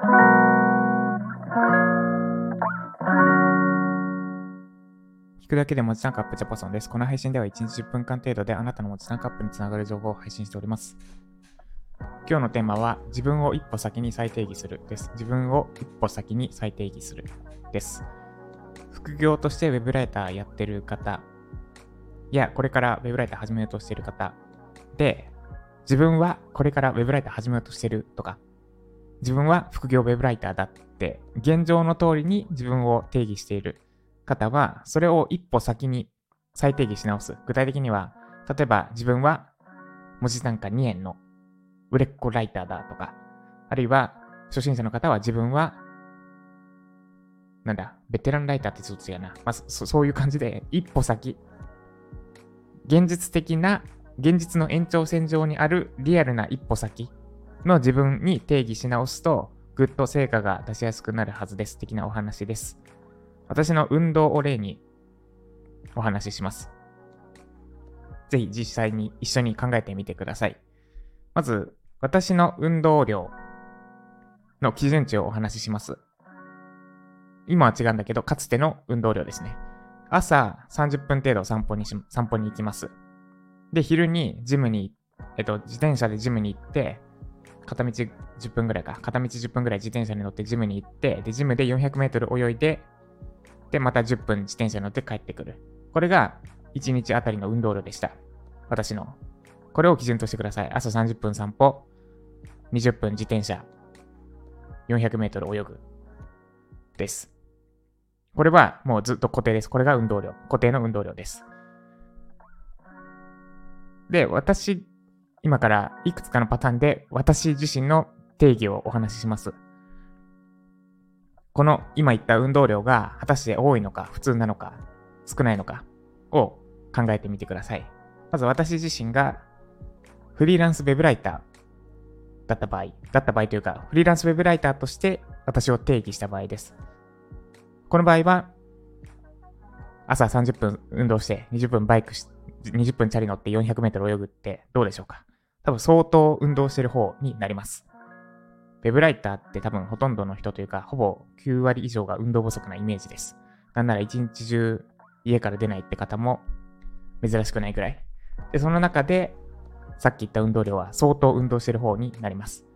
聞くだけで文字タンクアップジャパソンです。この配信では1日10分間程度であなたの文字タンクアップにつながる情報を配信しております。今日のテーマは自分を一歩先に再定義するです。自分を一歩先に再定義するです。副業としてウェブライターやってる方やこれからウェブライター始めようとしている方で自分はこれからウェブライター始めようとしてるとか自分は副業ウェブライターだって現状の通りに自分を定義している方はそれを一歩先に再定義し直す。具体的には例えば自分は文字単価2円の売れっ子ライターだとかあるいは初心者の方は自分はなんだ、ベテランライターってちょっと違うな。まあ、そそういう感じで、一歩先。現実的な、現実の延長線上にあるリアルな一歩先の自分に定義し直すと、ぐっと成果が出しやすくなるはずです。的なお話です。私の運動を例にお話しします。ぜひ実際に一緒に考えてみてください。まず、私の運動量の基準値をお話しします。今は違うんだけど、かつての運動量ですね。朝30分程度散歩にし、散歩に行きます。で、昼にジムに、えっと、自転車でジムに行って、片道10分ぐらいか。片道10分ぐらい自転車に乗ってジムに行って、で、ジムで400メートル泳いで、で、また10分自転車に乗って帰ってくる。これが1日あたりの運動量でした。私の。これを基準としてください。朝30分散歩、20分自転車、400メートル泳ぐ。です。これはもうずっと固定です。これが運動量。固定の運動量です。で、私、今からいくつかのパターンで私自身の定義をお話しします。この今言った運動量が果たして多いのか、普通なのか、少ないのかを考えてみてください。まず私自身がフリーランスウェブライターだった場合、だった場合というか、フリーランスウェブライターとして私を定義した場合です。この場合は、朝30分運動して20分バイクし、20分チャリ乗って400メートル泳ぐってどうでしょうか？多分相当運動してる方になります。ウェブライターって多分ほとんどの人というか、ほぼ9割以上が運動不足なイメージです。なんなら一日中家から出ないって方も珍しくないくらい。で、その中で、さっき言った運動量は相当運動してる方になります。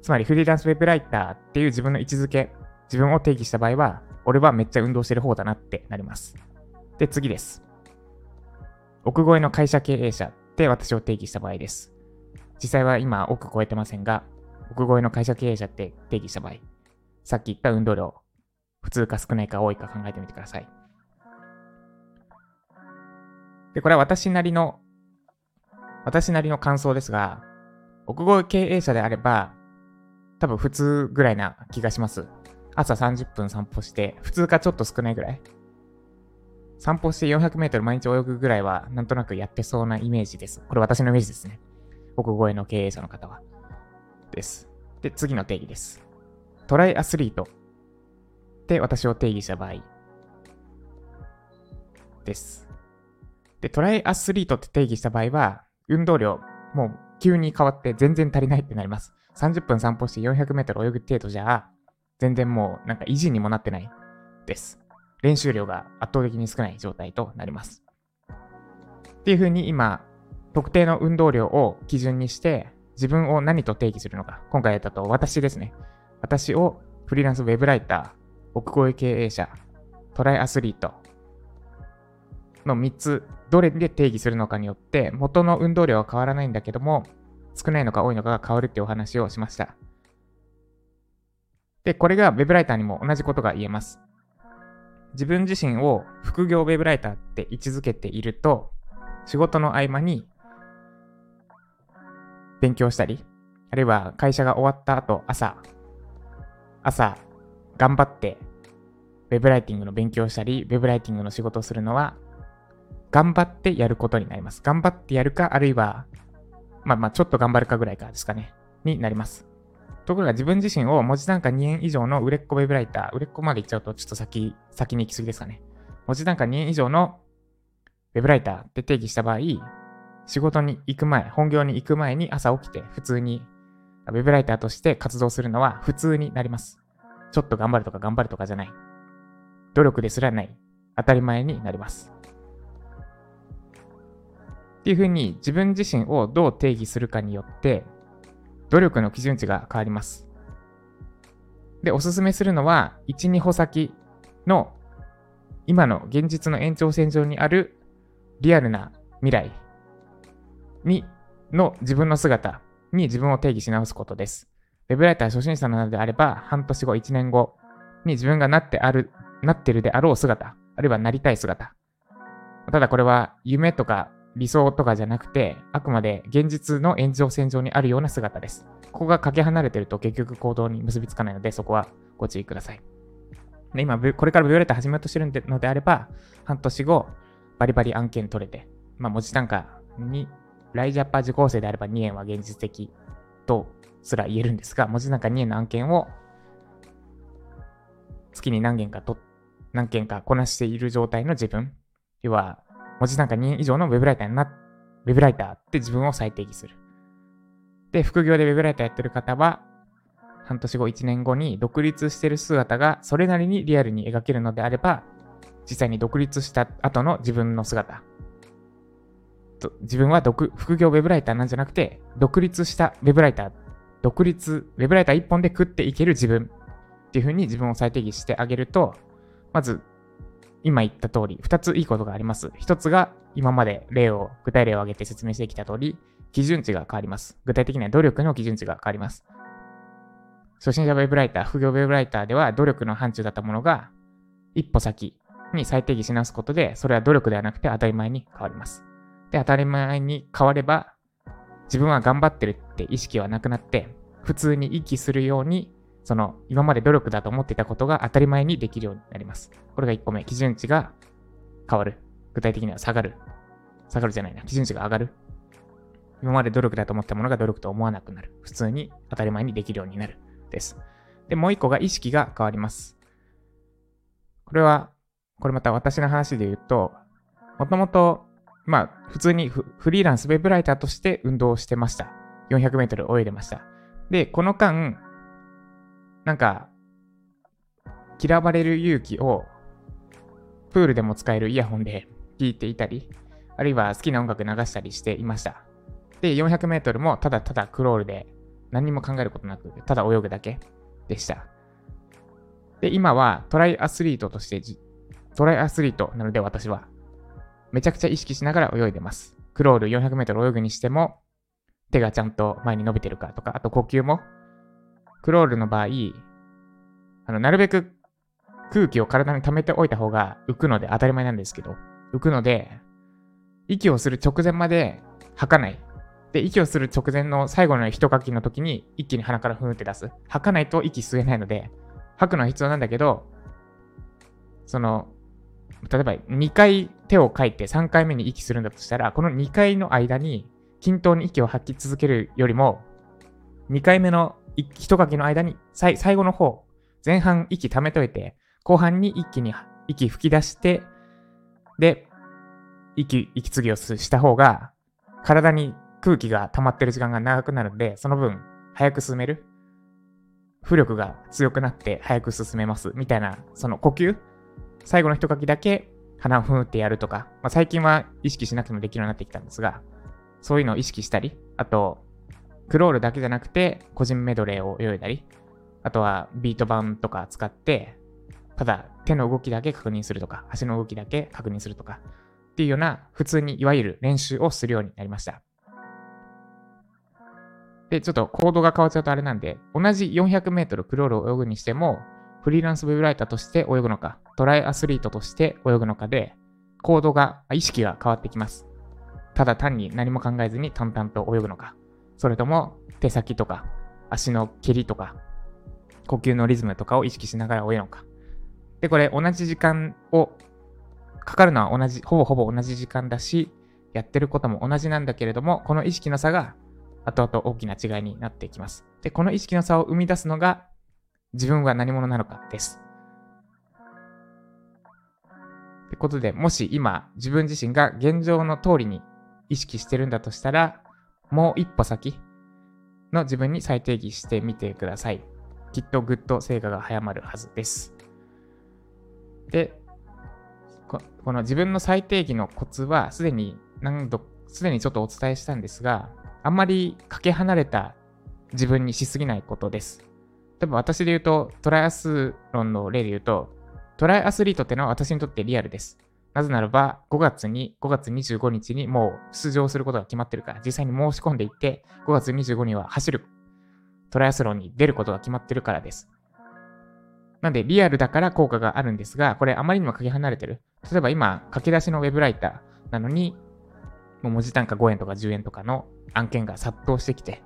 つまりフリーランスウェブライターっていう自分の位置づけ、自分を定義した場合は、俺はめっちゃ運動してる方だなってなります。で、次です。億超えの会社経営者って私を定義した場合です。実際は今億超えてませんが、億超えの会社経営者って定義した場合、さっき言った運動量、普通か少ないか多いか考えてみてください。で、これは私なりの、私なりの感想ですが、億超え経営者であれば、多分普通ぐらいな気がします。朝30分散歩して、普通かちょっと少ないぐらい。散歩して400メートル毎日泳ぐぐらいは、なんとなくやってそうなイメージです。これ私のイメージですね。億超えの経営者の方は。です。で、次の定義です。トライアスリートって私を定義した場合です。で、トライアスリートって定義した場合は、運動量、もう急に変わって全然足りないってなります。30分散歩して400メートル泳ぐ程度じゃ、全然もうなんか維持にもなってないです。練習量が圧倒的に少ない状態となります。っていう風に今、特定の運動量を基準にして、自分を何と定義するのか。今回だと私ですね。私をフリーランスウェブライター、億超え経営者、トライアスリートの3つ、どれで定義するのかによって、元の運動量は変わらないんだけども、少ないのか多いのかが変わるっていうお話をしました。で、これがウェブライターにも同じことが言えます。自分自身を副業ウェブライターって位置づけていると、仕事の合間に勉強したり、あるいは会社が終わった後、朝、朝、頑張って、ウェブライティングの勉強したり、ウェブライティングの仕事をするのは、頑張ってやることになります。頑張ってやるか、あるいは、まあまあ、ちょっと頑張るかぐらいかですかね、になります。ところが自分自身を文字単価2円以上の売れっ子ウェブライター、売れっ子まで行っちゃうとちょっと先、先に行き過ぎですかね。文字単価2円以上のウェブライターって定義した場合、仕事に行く前、本業に行く前に朝起きて普通にウェブライターとして活動するのは普通になります。ちょっと頑張るとか頑張るとかじゃない。努力ですらない。当たり前になります。っていうふうに自分自身をどう定義するかによって、努力の基準値が変わります。で、おすすめするのは、1、2歩先の今の現実の延長線上にあるリアルな未来に、の自分の姿に自分を定義し直すことです。ウェブライター初心者なのであれば、半年後、1年後に自分がなってある、なってるであろう姿、あるいはなりたい姿。ただこれは夢とか理想とかじゃなくて、あくまで現実の炎上線上にあるような姿です。ここがかけ離れてると結局行動に結びつかないので、そこはご注意ください。で今、これからビオレット始めようとしてるのであれば、半年後、バリバリ案件取れて、まあ、文字単価に、ライジャッパー受講生であれば2円は現実的とすら言えるんですが、文字単価2円の案件を月に何件かと、何件かこなしている状態の自分、要は、文字単価2円以上のウェブライターにな、ウェブライターって自分を再定義する。で、副業でウェブライターやってる方は、半年後、1年後に独立してる姿がそれなりにリアルに描けるのであれば、実際に独立した後の自分の姿。と自分は副業ウェブライターなんじゃなくて、独立したウェブライター、独立、ウェブライター一本で食っていける自分っていう風に自分を再定義してあげると、まず、今言った通り、二ついいことがあります。一つが、今まで例を、具体例を挙げて説明してきた通り、基準値が変わります。具体的には努力の基準値が変わります。初心者ウェブライター、副業ウェブライターでは努力の範疇だったものが、一歩先に再定義し直すことで、それは努力ではなくて当たり前に変わります。で、当たり前に変われば、自分は頑張ってるって意識はなくなって、普通に息するように、その今まで努力だと思っていたことが当たり前にできるようになります。これが1個目。基準値が変わる。具体的には下がる。下がるじゃないな。基準値が上がる。今まで努力だと思ったものが努力と思わなくなる。普通に当たり前にできるようになる。です。で、もう一個が意識が変わります。これは、これまた私の話で言うと、もともと、まあ、普通にフリーランスウェブライターとして運動してました。400メートル泳いでました。で、この間、なんか、嫌われる勇気を、プールでも使えるイヤホンで聞いていたり、あるいは好きな音楽流したりしていました。で、400メートルもただただクロールで何も考えることなく、ただ泳ぐだけでした。で、今はトライアスリートとして、トライアスリートなので私は、めちゃくちゃ意識しながら泳いでます。クロール400メートル泳ぐにしても、手がちゃんと前に伸びてるかとか、あと呼吸も、クロールの場合、あの、なるべく空気を体に溜めておいた方が浮くので当たり前なんですけど、浮くので、息をする直前まで吐かない。で、息をする直前の最後の一書きの時に一気に鼻からふんって出す。吐かないと息吸えないので、吐くのは必要なんだけど、その、例えば2回手を書いて3回目に息するんだとしたら、この2回の間に均等に息を吐き続けるよりも、2回目の一書きの間に最後の方、前半息溜めといて、後半に一気に息吹き出して、で、息、息継ぎをした方が、体に空気が溜まってる時間が長くなるんで、その分、早く進める。浮力が強くなって早く進めます。みたいな、その呼吸最後の一書きだけ鼻をふーってやるとか、まあ、最近は意識しなくてもできるようになってきたんですが、そういうのを意識したり、あと、クロールだけじゃなくて、個人メドレーを泳いだり、あとはビート板とか使って、ただ手の動きだけ確認するとか、足の動きだけ確認するとか、っていうような普通にいわゆる練習をするようになりました。で、ちょっとコードが変わっちゃうとあれなんで、同じ400メートルクロールを泳ぐにしても、フリーランスウェブライターとして泳ぐのか、トライアスリートとして泳ぐのかで、コードが、意識が変わってきます。ただ単に何も考えずに淡々と泳ぐのか、それとも手先とか足の蹴りとか、呼吸のリズムとかを意識しながら泳ぐのか。で、これ同じ時間を、かかるのは同じ、ほぼほぼ同じ時間だし、やってることも同じなんだけれども、この意識の差が後々大きな違いになっていきます。で、この意識の差を生み出すのが自分は何者なのかです。ってことで、もし今自分自身が現状の通りに意識してるんだとしたら、もう一歩先、の自分に再定義してみてください。きっとぐっと成果が早まるはずです。で、この自分の最低義のコツはすでに何度、すでにちょっとお伝えしたんですが、あんまりかけ離れた自分にしすぎないことです。例えば私で言うと、トライアスロンの例で言うと、トライアスリートってのは私にとってリアルです。なぜならば、5月に、5月25日にもう出場することが決まってるから、実際に申し込んでいって、5月25日には走る、トライアスロンに出ることが決まってるからです。なんで、リアルだから効果があるんですが、これあまりにもかけ離れてる。例えば今、書き出しのウェブライターなのに、もう文字単価5円とか10円とかの案件が殺到してきて、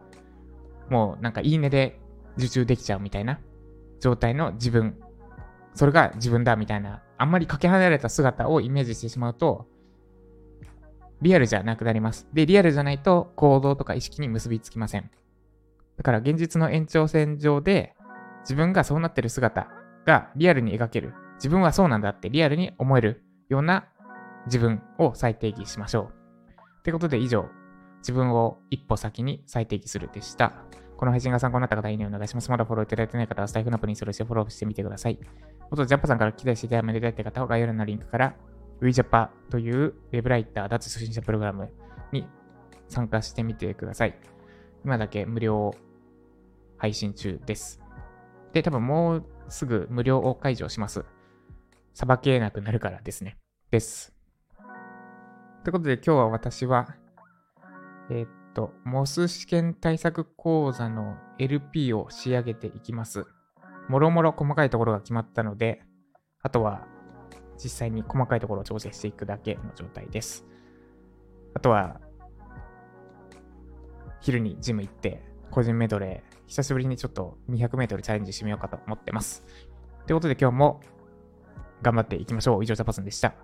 もうなんかいいねで受注できちゃうみたいな状態の自分それが自分だみたいな、あんまりかけ離れた姿をイメージしてしまうと、リアルじゃなくなります。で、リアルじゃないと行動とか意識に結びつきません。だから現実の延長線上で自分がそうなってる姿がリアルに描ける。自分はそうなんだってリアルに思えるような自分を再定義しましょう。ってことで以上、自分を一歩先に再定義するでした。この配信が参考になった方、いいねお願いします。まだフォローいただいてない方は、スタイフのアプリにそれしてフォローしてみてください。あと、ジャパさんから期待していただいた方は、概要欄のリンクから、ウィジャパというウェブライター脱初心者プログラムに参加してみてください。今だけ無料配信中です。で、多分もうすぐ無料を解除します。さばけなくなるからですね。です。ということで今日は私は、えー、と、モス試験対策講座の LP を仕上げていきます。もろもろ細かいところが決まったので、あとは実際に細かいところを調整していくだけの状態です。あとは、昼にジム行って、個人メドレー、久しぶりにちょっと200メートルチャレンジしてみようかと思ってます。ということで今日も頑張っていきましょう。以上、ジャパソンでした。